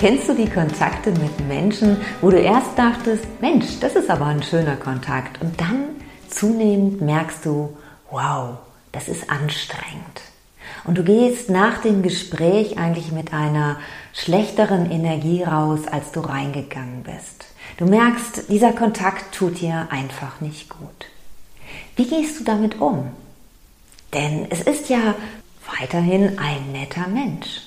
Kennst du die Kontakte mit Menschen, wo du erst dachtest, Mensch, das ist aber ein schöner Kontakt und dann zunehmend merkst du, wow, das ist anstrengend. Und du gehst nach dem Gespräch eigentlich mit einer schlechteren Energie raus, als du reingegangen bist. Du merkst, dieser Kontakt tut dir einfach nicht gut. Wie gehst du damit um? Denn es ist ja weiterhin ein netter Mensch.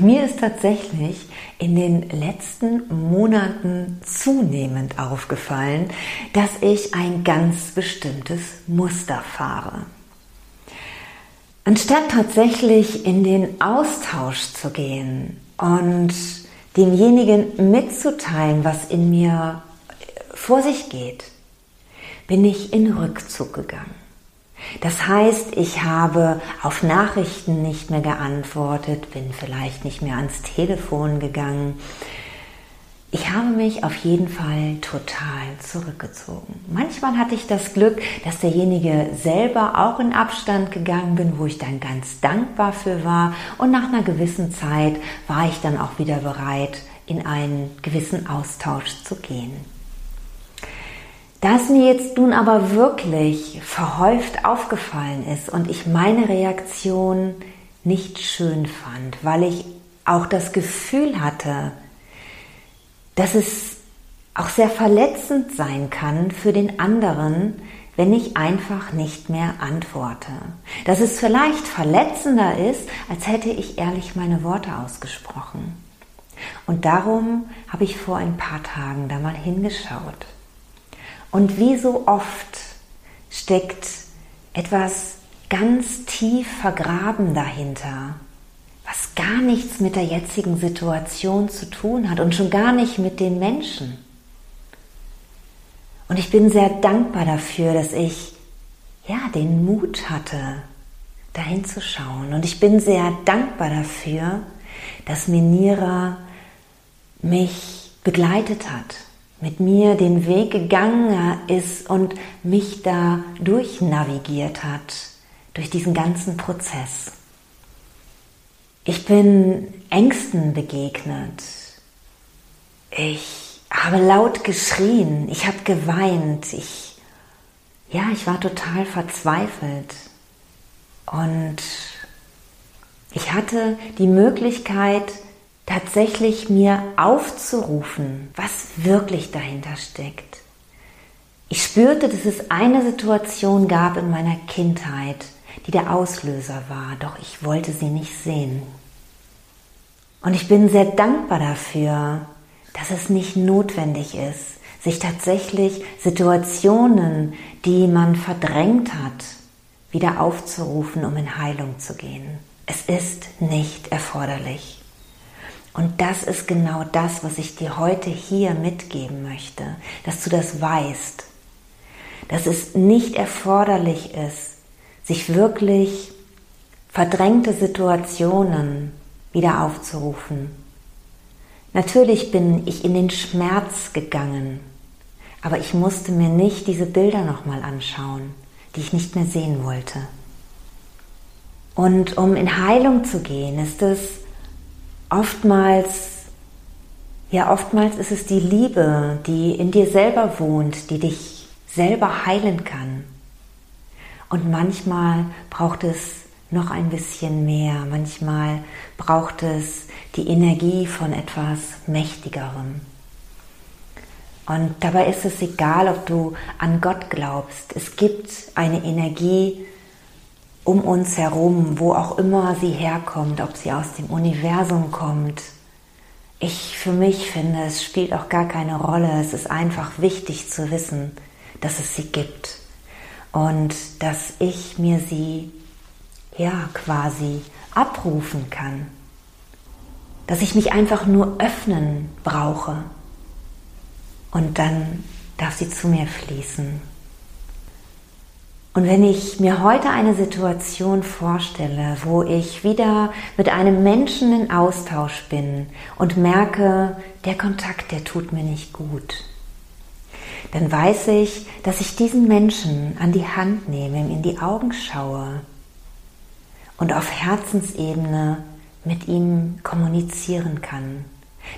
Mir ist tatsächlich in den letzten Monaten zunehmend aufgefallen, dass ich ein ganz bestimmtes Muster fahre. Anstatt tatsächlich in den Austausch zu gehen und demjenigen mitzuteilen, was in mir vor sich geht, bin ich in Rückzug gegangen. Das heißt, ich habe auf Nachrichten nicht mehr geantwortet, bin vielleicht nicht mehr ans Telefon gegangen. Ich habe mich auf jeden Fall total zurückgezogen. Manchmal hatte ich das Glück, dass derjenige selber auch in Abstand gegangen bin, wo ich dann ganz dankbar für war. Und nach einer gewissen Zeit war ich dann auch wieder bereit, in einen gewissen Austausch zu gehen. Da es mir jetzt nun aber wirklich verhäuft aufgefallen ist und ich meine Reaktion nicht schön fand, weil ich auch das Gefühl hatte, dass es auch sehr verletzend sein kann für den anderen, wenn ich einfach nicht mehr antworte. Dass es vielleicht verletzender ist, als hätte ich ehrlich meine Worte ausgesprochen. Und darum habe ich vor ein paar Tagen da mal hingeschaut. Und wie so oft steckt etwas ganz tief vergraben dahinter, was gar nichts mit der jetzigen Situation zu tun hat und schon gar nicht mit den Menschen. Und ich bin sehr dankbar dafür, dass ich ja den Mut hatte, dahin zu schauen. Und ich bin sehr dankbar dafür, dass Minira mich begleitet hat mit mir den Weg gegangen ist und mich da durchnavigiert hat, durch diesen ganzen Prozess. Ich bin Ängsten begegnet. Ich habe laut geschrien, ich habe geweint, ich, ja, ich war total verzweifelt. Und ich hatte die Möglichkeit, tatsächlich mir aufzurufen, was wirklich dahinter steckt. Ich spürte, dass es eine Situation gab in meiner Kindheit, die der Auslöser war, doch ich wollte sie nicht sehen. Und ich bin sehr dankbar dafür, dass es nicht notwendig ist, sich tatsächlich Situationen, die man verdrängt hat, wieder aufzurufen, um in Heilung zu gehen. Es ist nicht erforderlich. Und das ist genau das, was ich dir heute hier mitgeben möchte, dass du das weißt, dass es nicht erforderlich ist, sich wirklich verdrängte Situationen wieder aufzurufen. Natürlich bin ich in den Schmerz gegangen, aber ich musste mir nicht diese Bilder nochmal anschauen, die ich nicht mehr sehen wollte. Und um in Heilung zu gehen, ist es oftmals, ja, oftmals ist es die Liebe, die in dir selber wohnt, die dich selber heilen kann. Und manchmal braucht es noch ein bisschen mehr. Manchmal braucht es die Energie von etwas Mächtigerem. Und dabei ist es egal, ob du an Gott glaubst. Es gibt eine Energie, um uns herum, wo auch immer sie herkommt, ob sie aus dem Universum kommt. Ich für mich finde, es spielt auch gar keine Rolle. Es ist einfach wichtig zu wissen, dass es sie gibt und dass ich mir sie ja quasi abrufen kann. Dass ich mich einfach nur öffnen brauche und dann darf sie zu mir fließen. Und wenn ich mir heute eine Situation vorstelle, wo ich wieder mit einem Menschen in Austausch bin und merke, der Kontakt, der tut mir nicht gut, dann weiß ich, dass ich diesen Menschen an die Hand nehme, ihm in die Augen schaue und auf Herzensebene mit ihm kommunizieren kann.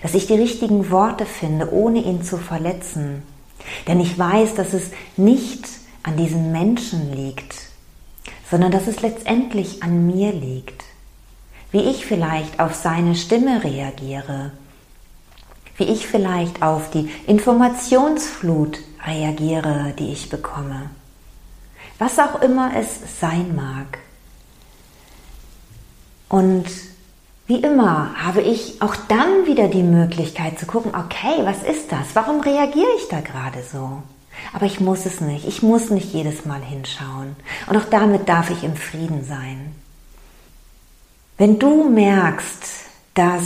Dass ich die richtigen Worte finde, ohne ihn zu verletzen. Denn ich weiß, dass es nicht an diesem Menschen liegt, sondern dass es letztendlich an mir liegt. Wie ich vielleicht auf seine Stimme reagiere, wie ich vielleicht auf die Informationsflut reagiere, die ich bekomme. Was auch immer es sein mag. Und wie immer habe ich auch dann wieder die Möglichkeit zu gucken, okay, was ist das? Warum reagiere ich da gerade so? Aber ich muss es nicht. Ich muss nicht jedes Mal hinschauen. Und auch damit darf ich im Frieden sein. Wenn du merkst, dass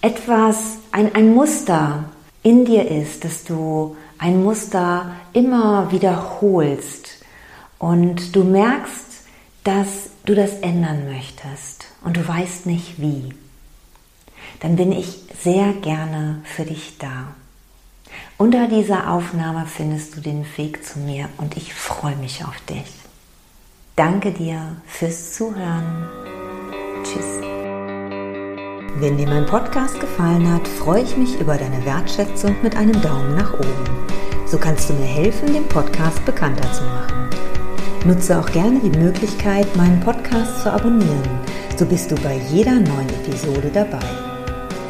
etwas, ein, ein Muster in dir ist, dass du ein Muster immer wiederholst und du merkst, dass du das ändern möchtest und du weißt nicht wie, dann bin ich sehr gerne für dich da. Unter dieser Aufnahme findest du den Weg zu mir und ich freue mich auf dich. Danke dir fürs Zuhören. Tschüss. Wenn dir mein Podcast gefallen hat, freue ich mich über deine Wertschätzung mit einem Daumen nach oben. So kannst du mir helfen, den Podcast bekannter zu machen. Nutze auch gerne die Möglichkeit, meinen Podcast zu abonnieren. So bist du bei jeder neuen Episode dabei.